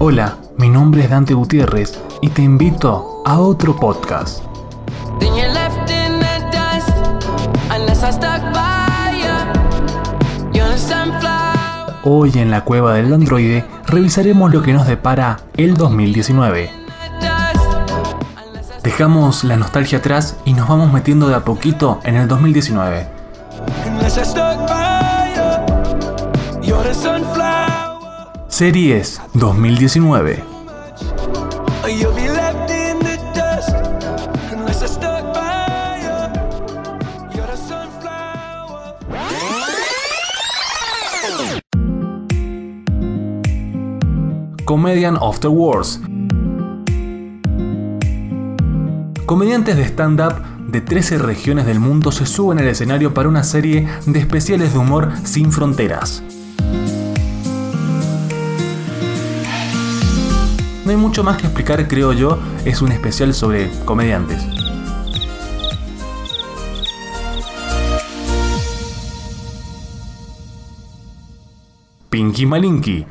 Hola, mi nombre es Dante Gutiérrez y te invito a otro podcast. Hoy en la cueva del androide revisaremos lo que nos depara el 2019. Dust unless I Dejamos la nostalgia atrás y nos vamos metiendo de a poquito en el 2019. The sunflower. Comedian of the Wars. Comediantes de stand-up de 13 regiones del mundo se suben al escenario para una serie de especiales de humor sin fronteras. No hay mucho más que explicar, creo yo, es un especial sobre comediantes. Pinky Malinky.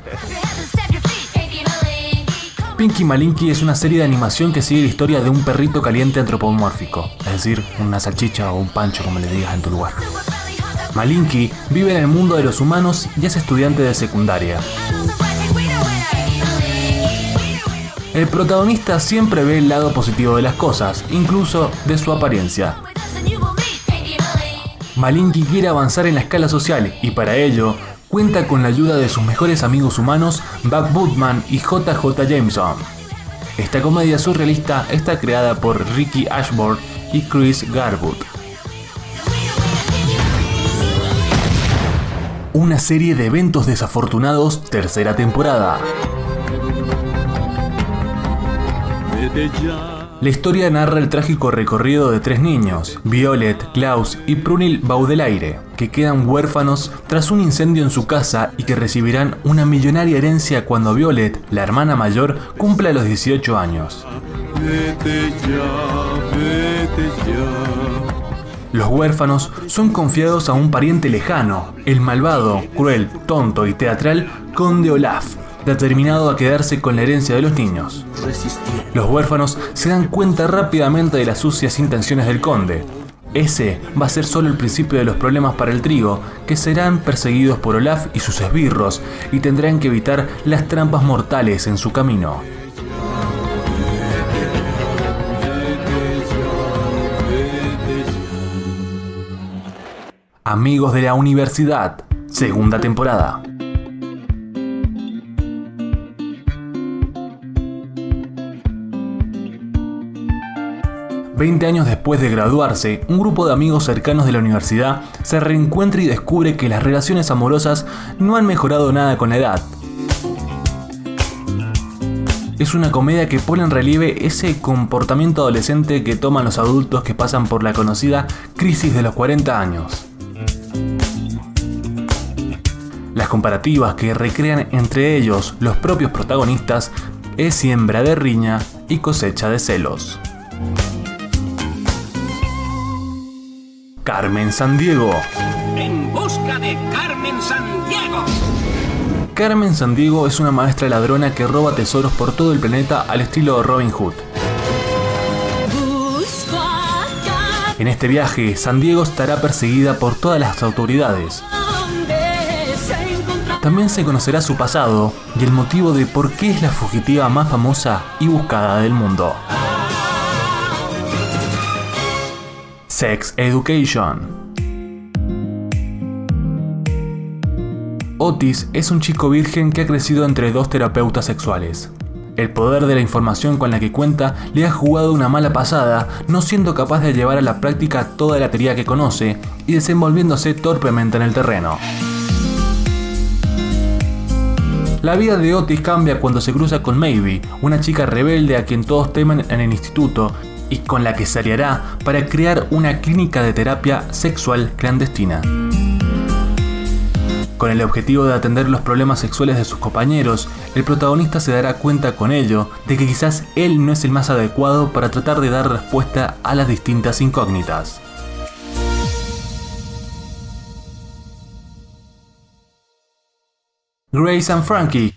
Pinky Malinky es una serie de animación que sigue la historia de un perrito caliente antropomórfico, es decir, una salchicha o un pancho como le digas en tu lugar. Malinky vive en el mundo de los humanos y es estudiante de secundaria. El protagonista siempre ve el lado positivo de las cosas, incluso de su apariencia. Malinky quiere avanzar en la escala social y para ello cuenta con la ayuda de sus mejores amigos humanos Buck Woodman y JJ Jameson. Esta comedia surrealista está creada por Ricky Ashford y Chris Garwood. Una serie de eventos desafortunados, tercera temporada. La historia narra el trágico recorrido de tres niños, Violet, Klaus y Prunil Baudelaire, que quedan huérfanos tras un incendio en su casa y que recibirán una millonaria herencia cuando Violet, la hermana mayor, cumpla los 18 años. Los huérfanos son confiados a un pariente lejano, el malvado, cruel, tonto y teatral conde Olaf, determinado a quedarse con la herencia de los niños. Los huérfanos se dan cuenta rápidamente de las sucias intenciones del conde. Ese va a ser solo el principio de los problemas para el trigo, que serán perseguidos por Olaf y sus esbirros y tendrán que evitar las trampas mortales en su camino. Amigos de la Universidad, segunda temporada. Veinte años después de graduarse, un grupo de amigos cercanos de la universidad se reencuentra y descubre que las relaciones amorosas no han mejorado nada con la edad. Es una comedia que pone en relieve ese comportamiento adolescente que toman los adultos que pasan por la conocida crisis de los 40 años. Las comparativas que recrean entre ellos los propios protagonistas es siembra de riña y cosecha de celos. Carmen Sandiego. En busca de Carmen Sandiego. Carmen Sandiego es una maestra ladrona que roba tesoros por todo el planeta al estilo Robin Hood. En este viaje, Sandiego estará perseguida por todas las autoridades. También se conocerá su pasado y el motivo de por qué es la fugitiva más famosa y buscada del mundo. Sex Education. Otis es un chico virgen que ha crecido entre dos terapeutas sexuales. El poder de la información con la que cuenta le ha jugado una mala pasada, no siendo capaz de llevar a la práctica toda la teoría que conoce y desenvolviéndose torpemente en el terreno. La vida de Otis cambia cuando se cruza con Maybe, una chica rebelde a quien todos temen en el instituto y con la que se aliará para crear una clínica de terapia sexual clandestina. Con el objetivo de atender los problemas sexuales de sus compañeros, el protagonista se dará cuenta con ello de que quizás él no es el más adecuado para tratar de dar respuesta a las distintas incógnitas. Grace and Frankie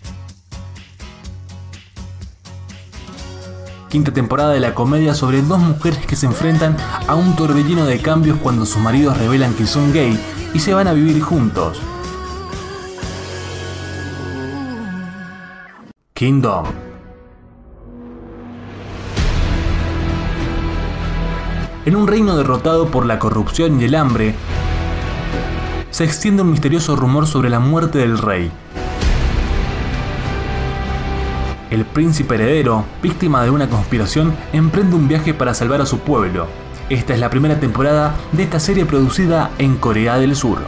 quinta temporada de la comedia sobre dos mujeres que se enfrentan a un torbellino de cambios cuando sus maridos revelan que son gay y se van a vivir juntos. Kingdom. En un reino derrotado por la corrupción y el hambre, se extiende un misterioso rumor sobre la muerte del rey. El príncipe heredero, víctima de una conspiración, emprende un viaje para salvar a su pueblo. Esta es la primera temporada de esta serie producida en Corea del Sur.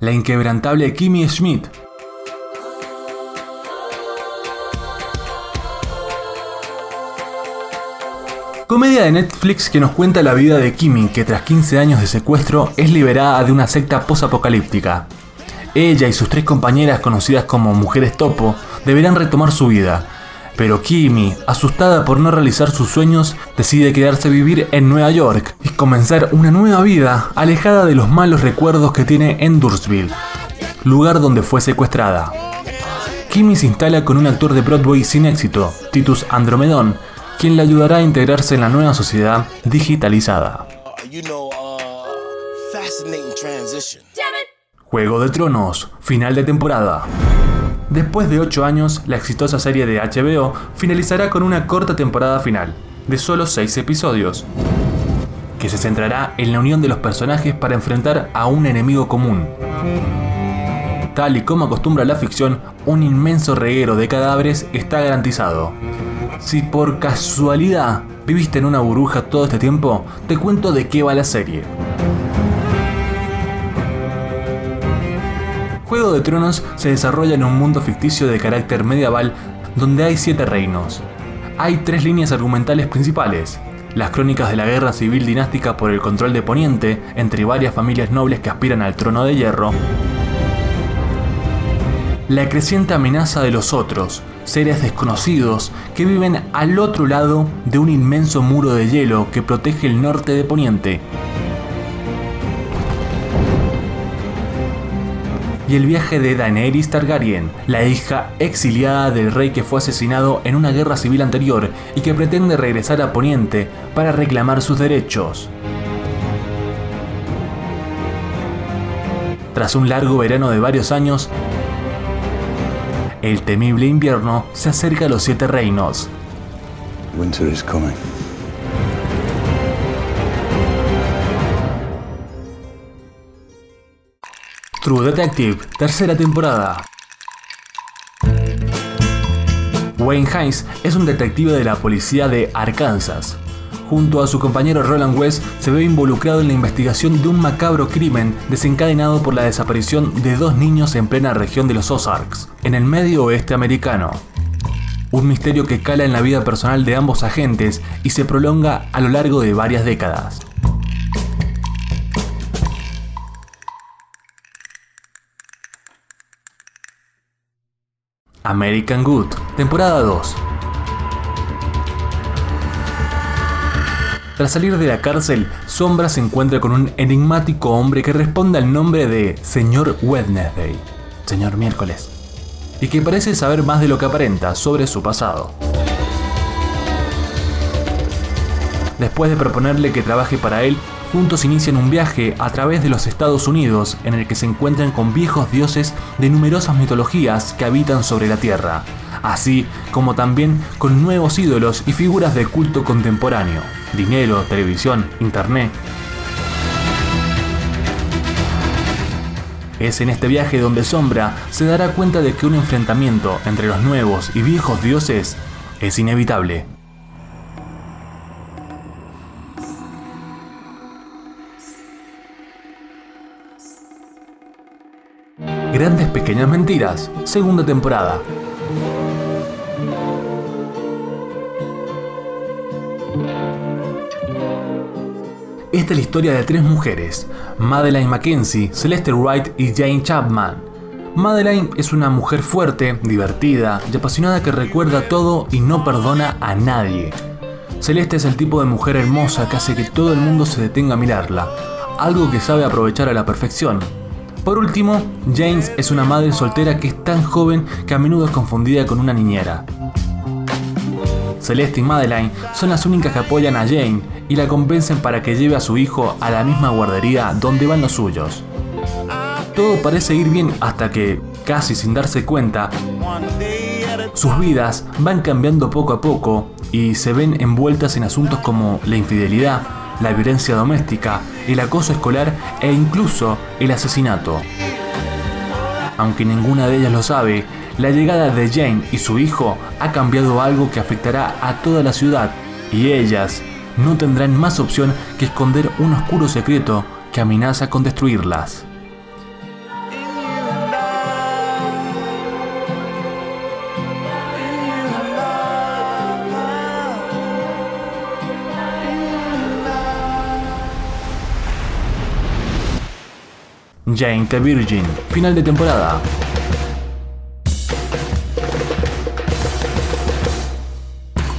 La inquebrantable Kimmy Schmidt Comedia de Netflix que nos cuenta la vida de Kimi, que tras 15 años de secuestro es liberada de una secta posapocalíptica. Ella y sus tres compañeras conocidas como Mujeres Topo deberán retomar su vida, pero Kimi, asustada por no realizar sus sueños, decide quedarse a vivir en Nueva York y comenzar una nueva vida alejada de los malos recuerdos que tiene en Dursville, lugar donde fue secuestrada. Kimi se instala con un actor de Broadway sin éxito, Titus Andromedon, quien le ayudará a integrarse en la nueva sociedad digitalizada. Juego de Tronos, final de temporada. Después de 8 años, la exitosa serie de HBO finalizará con una corta temporada final, de solo 6 episodios, que se centrará en la unión de los personajes para enfrentar a un enemigo común. Tal y como acostumbra la ficción, un inmenso reguero de cadáveres está garantizado, si por casualidad viviste en una burbuja todo este tiempo, te cuento de qué va la serie. Juego de Tronos se desarrolla en un mundo ficticio de carácter medieval donde hay siete reinos. Hay tres líneas argumentales principales. Las crónicas de la guerra civil dinástica por el control de Poniente entre varias familias nobles que aspiran al trono de hierro. La creciente amenaza de los otros, seres desconocidos que viven al otro lado de un inmenso muro de hielo que protege el norte de Poniente. Y el viaje de Daenerys Targaryen, la hija exiliada del rey que fue asesinado en una guerra civil anterior y que pretende regresar a Poniente para reclamar sus derechos. Tras un largo verano de varios años, el temible invierno se acerca a los siete reinos. Winter is coming. True Detective, tercera temporada. Wayne Hines es un detective de la policía de Arkansas, junto a su compañero Roland West, se ve involucrado en la investigación de un macabro crimen desencadenado por la desaparición de dos niños en plena región de los Ozarks, en el medio oeste americano. Un misterio que cala en la vida personal de ambos agentes y se prolonga a lo largo de varias décadas. American Good, temporada 2. Tras salir de la cárcel, Sombra se encuentra con un enigmático hombre que responde al nombre de Señor Wednesday, Señor Miércoles, y que parece saber más de lo que aparenta sobre su pasado. Después de proponerle que trabaje para él, juntos inician un viaje a través de los Estados Unidos en el que se encuentran con viejos dioses de numerosas mitologías que habitan sobre la Tierra, así como también con nuevos ídolos y figuras de culto contemporáneo dinero, televisión, internet. Es en este viaje donde Sombra se dará cuenta de que un enfrentamiento entre los nuevos y viejos dioses es inevitable. Grandes Pequeñas Mentiras, segunda temporada. Esta es la historia de tres mujeres, Madeleine Mackenzie, Celeste Wright y Jane Chapman. Madeleine es una mujer fuerte, divertida y apasionada que recuerda todo y no perdona a nadie. Celeste es el tipo de mujer hermosa que hace que todo el mundo se detenga a mirarla, algo que sabe aprovechar a la perfección. Por último, James es una madre soltera que es tan joven que a menudo es confundida con una niñera. Celeste y Madeline son las únicas que apoyan a Jane y la convencen para que lleve a su hijo a la misma guardería donde van los suyos. Todo parece ir bien hasta que, casi sin darse cuenta, sus vidas van cambiando poco a poco y se ven envueltas en asuntos como la infidelidad, la violencia doméstica, el acoso escolar e incluso el asesinato. Aunque ninguna de ellas lo sabe, la llegada de Jane y su hijo ha cambiado algo que afectará a toda la ciudad y ellas no tendrán más opción que esconder un oscuro secreto que amenaza con destruirlas. Jane the Virgin, final de temporada.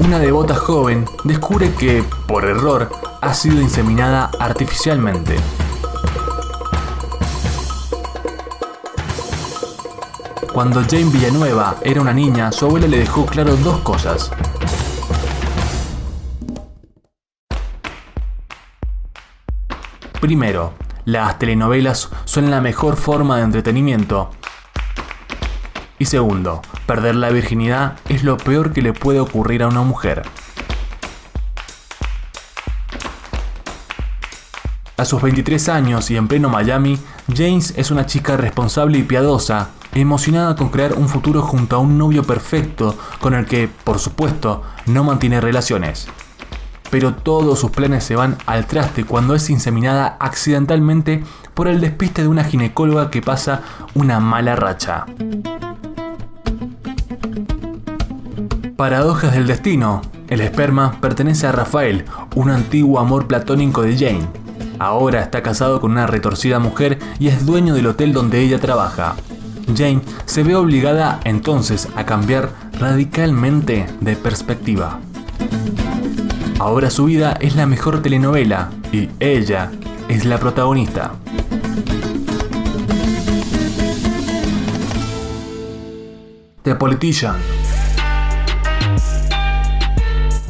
Una devota joven descubre que, por error, ha sido inseminada artificialmente. Cuando Jane Villanueva era una niña, su abuela le dejó claro dos cosas. Primero, las telenovelas son la mejor forma de entretenimiento. Y segundo, perder la virginidad es lo peor que le puede ocurrir a una mujer. A sus 23 años y en pleno Miami, James es una chica responsable y piadosa, emocionada con crear un futuro junto a un novio perfecto con el que, por supuesto, no mantiene relaciones pero todos sus planes se van al traste cuando es inseminada accidentalmente por el despiste de una ginecóloga que pasa una mala racha. Paradojas del destino. El esperma pertenece a Rafael, un antiguo amor platónico de Jane. Ahora está casado con una retorcida mujer y es dueño del hotel donde ella trabaja. Jane se ve obligada entonces a cambiar radicalmente de perspectiva. Ahora su vida es la mejor telenovela y ella es la protagonista. The Politician.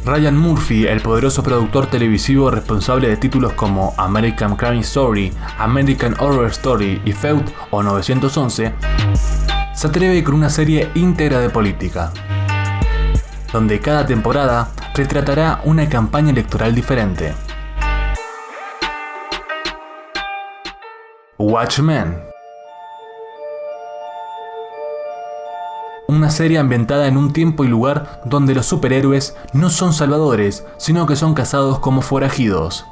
Ryan Murphy, el poderoso productor televisivo responsable de títulos como American Crime Story, American Horror Story y Feud o 911, se atreve con una serie íntegra de política, donde cada temporada retratará una campaña electoral diferente. Watchmen. Una serie ambientada en un tiempo y lugar donde los superhéroes no son salvadores, sino que son cazados como forajidos.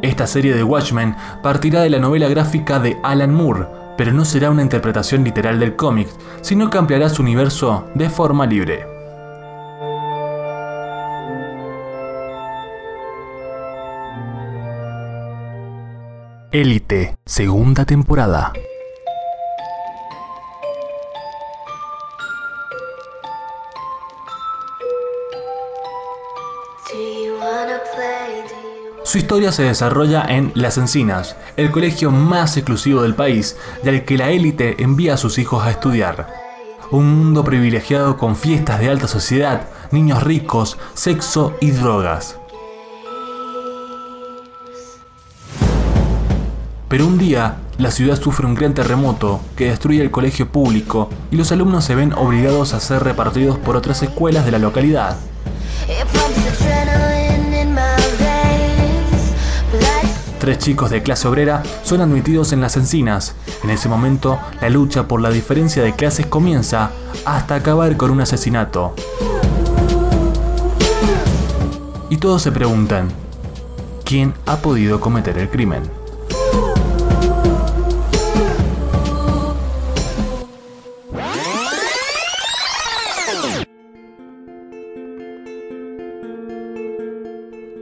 Esta serie de Watchmen partirá de la novela gráfica de Alan Moore, pero no será una interpretación literal del cómic, sino que ampliará su universo de forma libre. Élite, segunda temporada. Su historia se desarrolla en Las Encinas, el colegio más exclusivo del país, del que la élite envía a sus hijos a estudiar. Un mundo privilegiado con fiestas de alta sociedad, niños ricos, sexo y drogas. Pero un día, la ciudad sufre un gran terremoto que destruye el colegio público y los alumnos se ven obligados a ser repartidos por otras escuelas de la localidad. Tres chicos de clase obrera son admitidos en las encinas. En ese momento, la lucha por la diferencia de clases comienza hasta acabar con un asesinato. Y todos se preguntan, ¿quién ha podido cometer el crimen?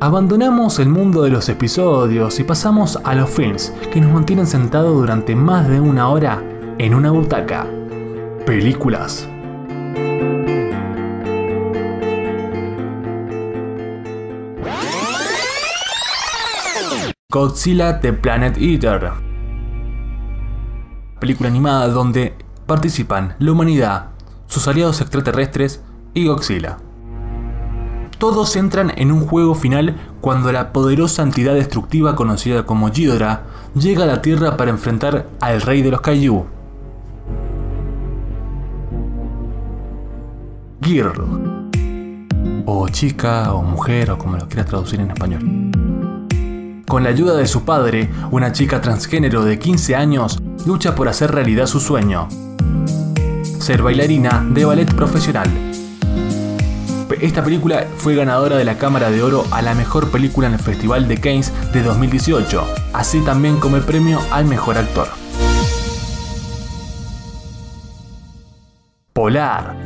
Abandonamos el mundo de los episodios y pasamos a los films que nos mantienen sentados durante más de una hora en una butaca. Películas. Godzilla The Planet Eater. Película animada donde participan la humanidad, sus aliados extraterrestres y Godzilla. Todos entran en un juego final cuando la poderosa entidad destructiva conocida como Ghidorah llega a la Tierra para enfrentar al rey de los Kaiju. Girl. O chica, o mujer, o como lo quieras traducir en español. Con la ayuda de su padre, una chica transgénero de 15 años lucha por hacer realidad su sueño. Ser bailarina de ballet profesional. Esta película fue ganadora de la Cámara de Oro a la mejor película en el Festival de Cannes de 2018, así también como el premio al mejor actor. Polar.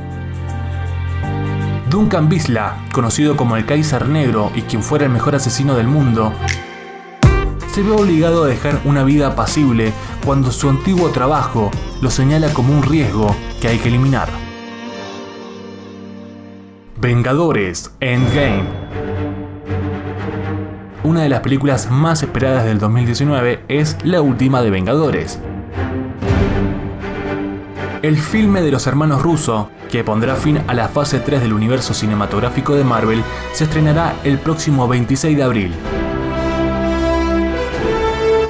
Duncan Bisla, conocido como el Kaiser Negro y quien fuera el mejor asesino del mundo, se ve obligado a dejar una vida apacible cuando su antiguo trabajo lo señala como un riesgo que hay que eliminar. Vengadores Endgame. Una de las películas más esperadas del 2019 es la última de Vengadores. El filme de los hermanos Russo, que pondrá fin a la fase 3 del universo cinematográfico de Marvel, se estrenará el próximo 26 de abril.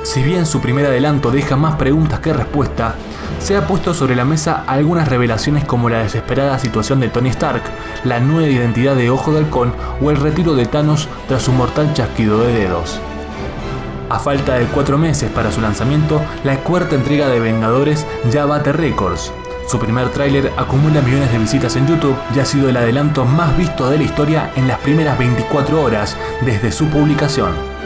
Si bien su primer adelanto deja más preguntas que respuesta, se ha puesto sobre la mesa algunas revelaciones como la desesperada situación de Tony Stark, la nueva identidad de Ojo de Halcón o el retiro de Thanos tras su mortal chasquido de dedos. A falta de cuatro meses para su lanzamiento, la cuarta entrega de Vengadores ya bate récords. Su primer tráiler acumula millones de visitas en YouTube y ha sido el adelanto más visto de la historia en las primeras 24 horas desde su publicación.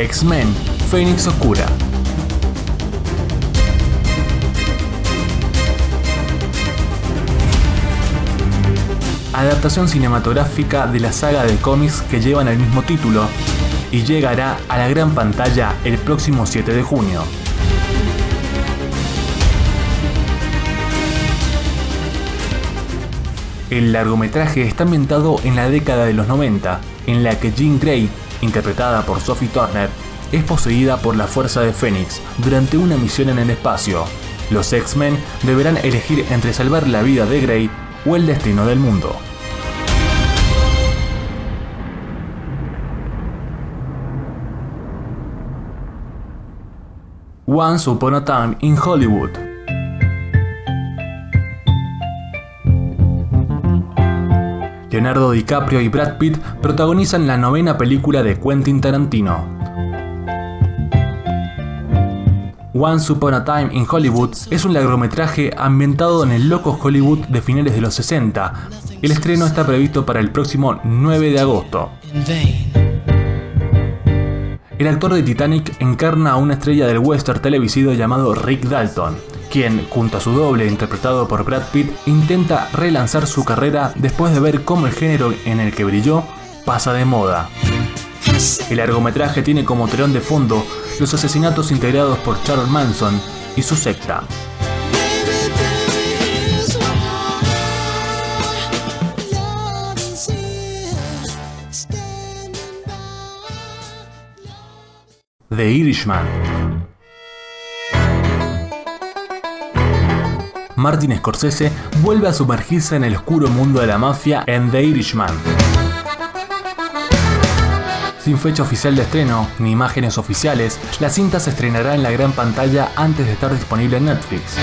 X-Men, Fénix Oscura. Adaptación cinematográfica de la saga de cómics que llevan el mismo título y llegará a la gran pantalla el próximo 7 de junio. El largometraje está ambientado en la década de los 90, en la que Jean Grey interpretada por Sophie Turner, es poseída por la Fuerza de Fénix durante una misión en el espacio. Los X-Men deberán elegir entre salvar la vida de Grey o el destino del mundo. Once Upon a Time in Hollywood Leonardo DiCaprio y Brad Pitt protagonizan la novena película de Quentin Tarantino. Once Upon a Time in Hollywood es un largometraje ambientado en el loco Hollywood de finales de los 60. El estreno está previsto para el próximo 9 de agosto. El actor de Titanic encarna a una estrella del western televisivo llamado Rick Dalton quien, junto a su doble interpretado por Brad Pitt, intenta relanzar su carrera después de ver cómo el género en el que brilló pasa de moda. El largometraje tiene como telón de fondo los asesinatos integrados por Charles Manson y su secta. The Irishman Martin Scorsese vuelve a sumergirse en el oscuro mundo de la mafia en The Irishman. Sin fecha oficial de estreno ni imágenes oficiales, la cinta se estrenará en la gran pantalla antes de estar disponible en Netflix.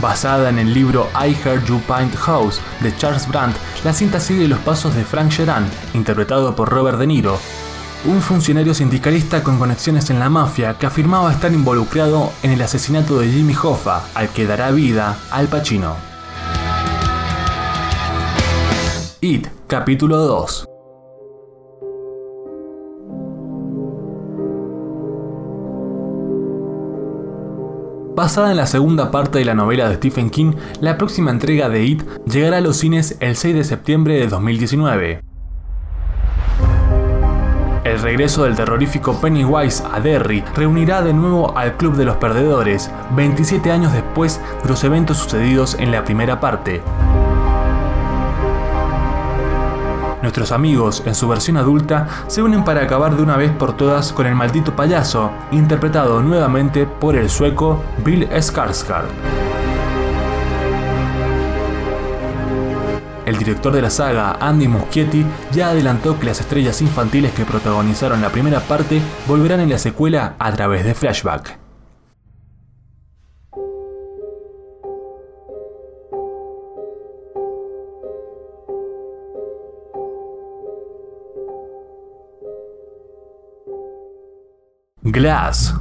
Basada en el libro I Heard You Paint House de Charles Brandt, la cinta sigue los pasos de Frank Sheeran, interpretado por Robert De Niro, un funcionario sindicalista con conexiones en la mafia que afirmaba estar involucrado en el asesinato de Jimmy Hoffa, al que dará vida al Pacino. It, capítulo 2. Basada en la segunda parte de la novela de Stephen King, la próxima entrega de It llegará a los cines el 6 de septiembre de 2019. El regreso del terrorífico Pennywise a Derry reunirá de nuevo al Club de los Perdedores, 27 años después de los eventos sucedidos en la primera parte. Nuestros amigos, en su versión adulta, se unen para acabar de una vez por todas con el maldito payaso, interpretado nuevamente por el sueco Bill Skarsgård. El director de la saga, Andy Muschietti, ya adelantó que las estrellas infantiles que protagonizaron la primera parte volverán en la secuela a través de flashback. Glass.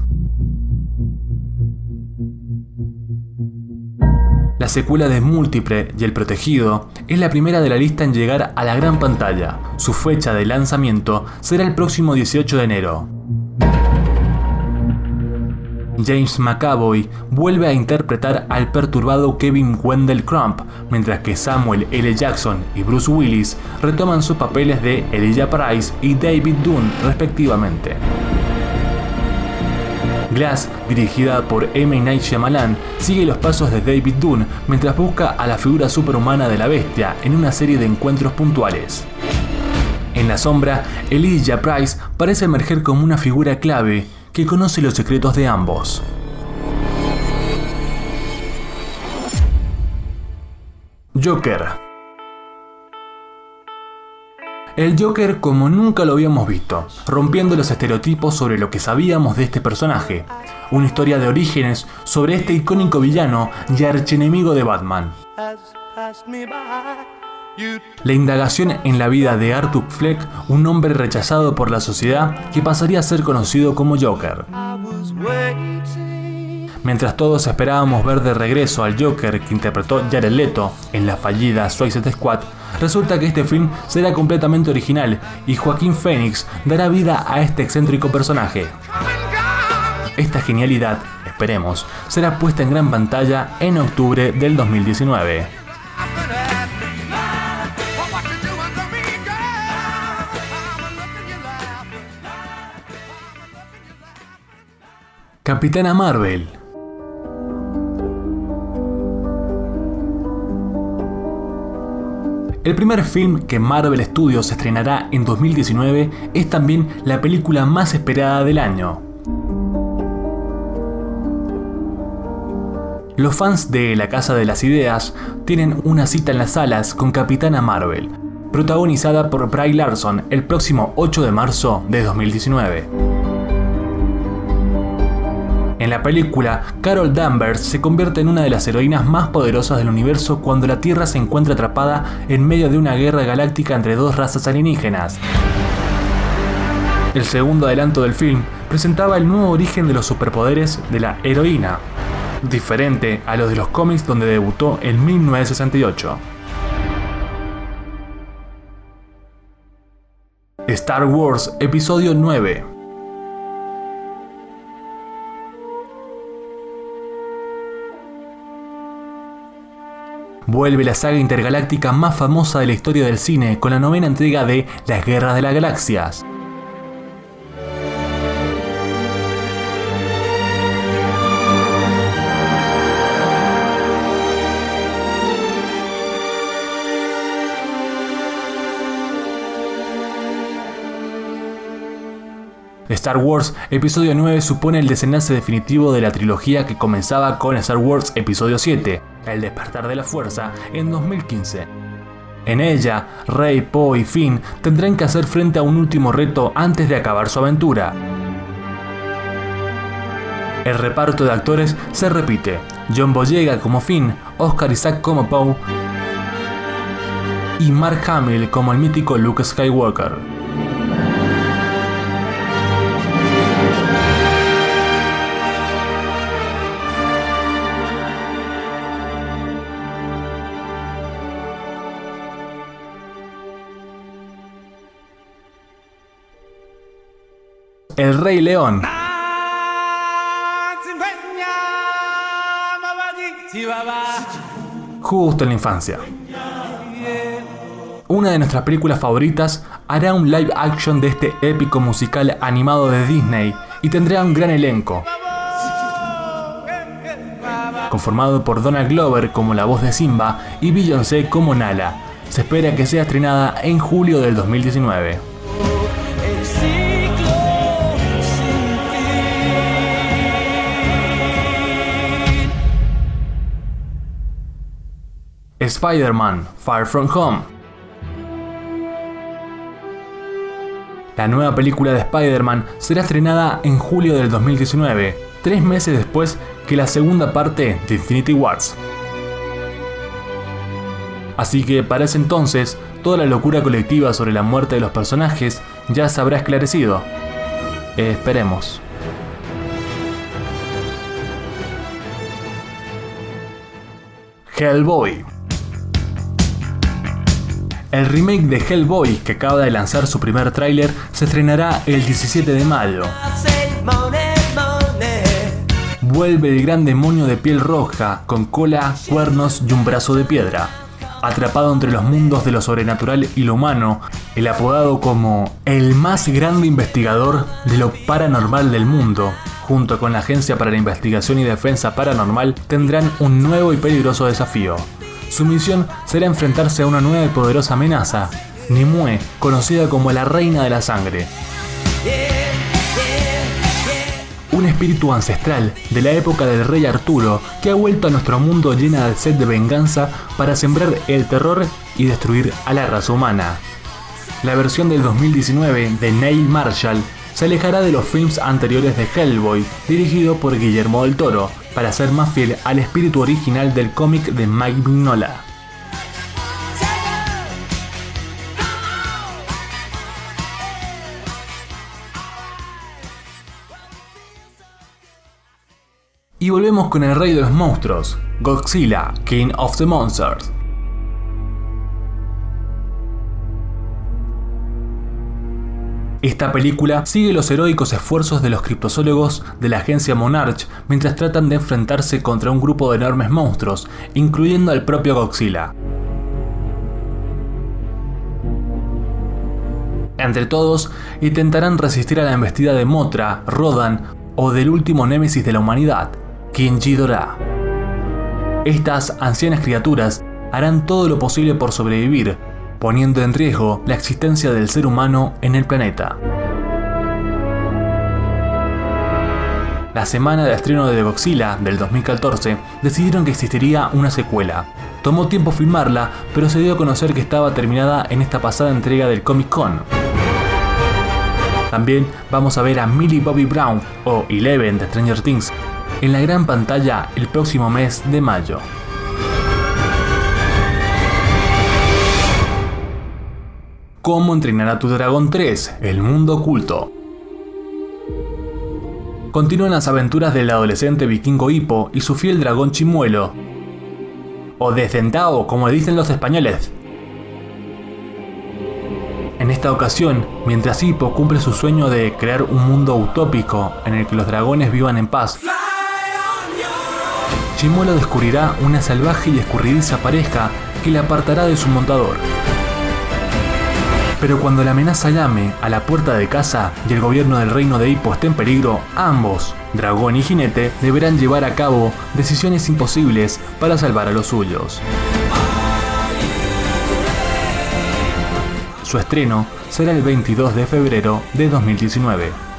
La secuela de Múltiple y El Protegido es la primera de la lista en llegar a la gran pantalla. Su fecha de lanzamiento será el próximo 18 de enero. James McAvoy vuelve a interpretar al perturbado Kevin Wendell Crump, mientras que Samuel L. Jackson y Bruce Willis retoman sus papeles de Elijah Price y David Dunn respectivamente. Glass, dirigida por M. Night Shyamalan, sigue los pasos de David Dunn mientras busca a la figura superhumana de la bestia en una serie de encuentros puntuales. En la sombra, Elijah Price parece emerger como una figura clave que conoce los secretos de ambos. Joker el Joker como nunca lo habíamos visto, rompiendo los estereotipos sobre lo que sabíamos de este personaje. Una historia de orígenes sobre este icónico villano y archienemigo de Batman. La indagación en la vida de Arthur Fleck, un hombre rechazado por la sociedad que pasaría a ser conocido como Joker. Mientras todos esperábamos ver de regreso al Joker que interpretó Jared Leto en la fallida Suicide Squad, resulta que este film será completamente original y Joaquín Phoenix dará vida a este excéntrico personaje. Esta genialidad, esperemos, será puesta en gran pantalla en octubre del 2019. Capitana Marvel El primer film que Marvel Studios estrenará en 2019 es también la película más esperada del año. Los fans de La Casa de las Ideas tienen una cita en las salas con Capitana Marvel, protagonizada por Bry Larson el próximo 8 de marzo de 2019. En la película, Carol Danvers se convierte en una de las heroínas más poderosas del universo cuando la Tierra se encuentra atrapada en medio de una guerra galáctica entre dos razas alienígenas. El segundo adelanto del film presentaba el nuevo origen de los superpoderes de la heroína, diferente a los de los cómics donde debutó en 1968. Star Wars Episodio 9 Vuelve la saga intergaláctica más famosa de la historia del cine con la novena entrega de Las Guerras de las Galaxias. Star Wars Episodio 9 supone el desenlace definitivo de la trilogía que comenzaba con Star Wars Episodio 7, El despertar de la fuerza, en 2015. En ella, Rey, Poe y Finn tendrán que hacer frente a un último reto antes de acabar su aventura. El reparto de actores se repite. John Boyega como Finn, Oscar Isaac como Poe y Mark Hamill como el mítico Luke Skywalker. El Rey León. Justo en la infancia. Una de nuestras películas favoritas hará un live action de este épico musical animado de Disney y tendrá un gran elenco. Conformado por Donald Glover como la voz de Simba y Beyoncé como Nala. Se espera que sea estrenada en julio del 2019. Spider-Man Far From Home. La nueva película de Spider-Man será estrenada en julio del 2019, tres meses después que la segunda parte de Infinity Wars. Así que para ese entonces, toda la locura colectiva sobre la muerte de los personajes ya se habrá esclarecido. esperemos. Hellboy. El remake de Hellboy, que acaba de lanzar su primer tráiler, se estrenará el 17 de mayo. Vuelve el gran demonio de piel roja, con cola, cuernos y un brazo de piedra. Atrapado entre los mundos de lo sobrenatural y lo humano, el apodado como el más grande investigador de lo paranormal del mundo, junto con la Agencia para la Investigación y Defensa Paranormal, tendrán un nuevo y peligroso desafío. Su misión será enfrentarse a una nueva y poderosa amenaza, Nimue, conocida como la Reina de la Sangre. Un espíritu ancestral de la época del rey Arturo que ha vuelto a nuestro mundo llena de sed de venganza para sembrar el terror y destruir a la raza humana. La versión del 2019 de Neil Marshall se alejará de los films anteriores de Hellboy, dirigido por Guillermo del Toro, para ser más fiel al espíritu original del cómic de Mike Mignola. Y volvemos con el rey de los monstruos, Godzilla, King of the Monsters. Esta película sigue los heroicos esfuerzos de los criptozoólogos de la agencia Monarch mientras tratan de enfrentarse contra un grupo de enormes monstruos, incluyendo al propio Godzilla. Entre todos, intentarán resistir a la embestida de Motra, Rodan o del último némesis de la humanidad, King Ghidorah. Estas ancianas criaturas harán todo lo posible por sobrevivir, poniendo en riesgo la existencia del ser humano en el planeta. La semana de estreno de Godzilla del 2014 decidieron que existiría una secuela. Tomó tiempo filmarla, pero se dio a conocer que estaba terminada en esta pasada entrega del Comic Con. También vamos a ver a Millie Bobby Brown o Eleven de Stranger Things en la gran pantalla el próximo mes de mayo. Cómo entrenar a tu dragón 3, el mundo oculto. Continúan las aventuras del adolescente vikingo Hippo y su fiel dragón Chimuelo, o Desdentado, como dicen los españoles. En esta ocasión, mientras Hippo cumple su sueño de crear un mundo utópico en el que los dragones vivan en paz, Chimuelo descubrirá una salvaje y escurridiza pareja que le apartará de su montador. Pero cuando la amenaza llame a la puerta de casa y el gobierno del reino de Hippo esté en peligro, ambos, dragón y jinete, deberán llevar a cabo decisiones imposibles para salvar a los suyos. Su estreno será el 22 de febrero de 2019.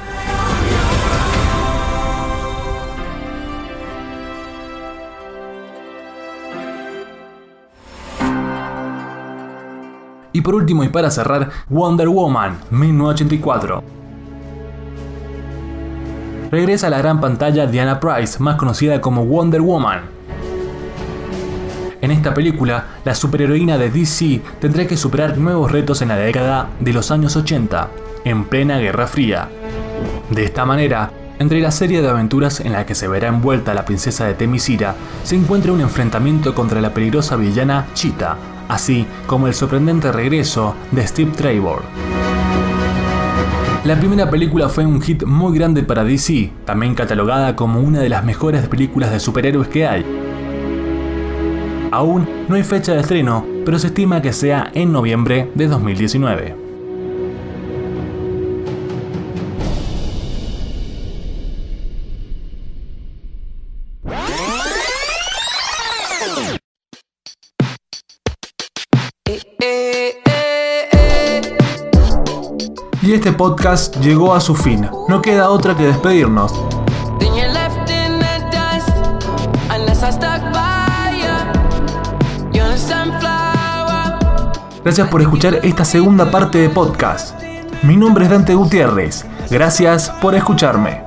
Y por último y para cerrar, Wonder Woman 1984. Regresa a la gran pantalla Diana Price, más conocida como Wonder Woman. En esta película, la superheroína de DC tendrá que superar nuevos retos en la década de los años 80, en plena Guerra Fría. De esta manera, entre la serie de aventuras en la que se verá envuelta la princesa de Temisira, se encuentra un enfrentamiento contra la peligrosa villana Cheetah, así como el sorprendente regreso de Steve Trevor. La primera película fue un hit muy grande para DC, también catalogada como una de las mejores películas de superhéroes que hay. Aún no hay fecha de estreno, pero se estima que sea en noviembre de 2019. Este podcast llegó a su fin. No queda otra que despedirnos. Gracias por escuchar esta segunda parte de podcast. Mi nombre es Dante Gutiérrez. Gracias por escucharme.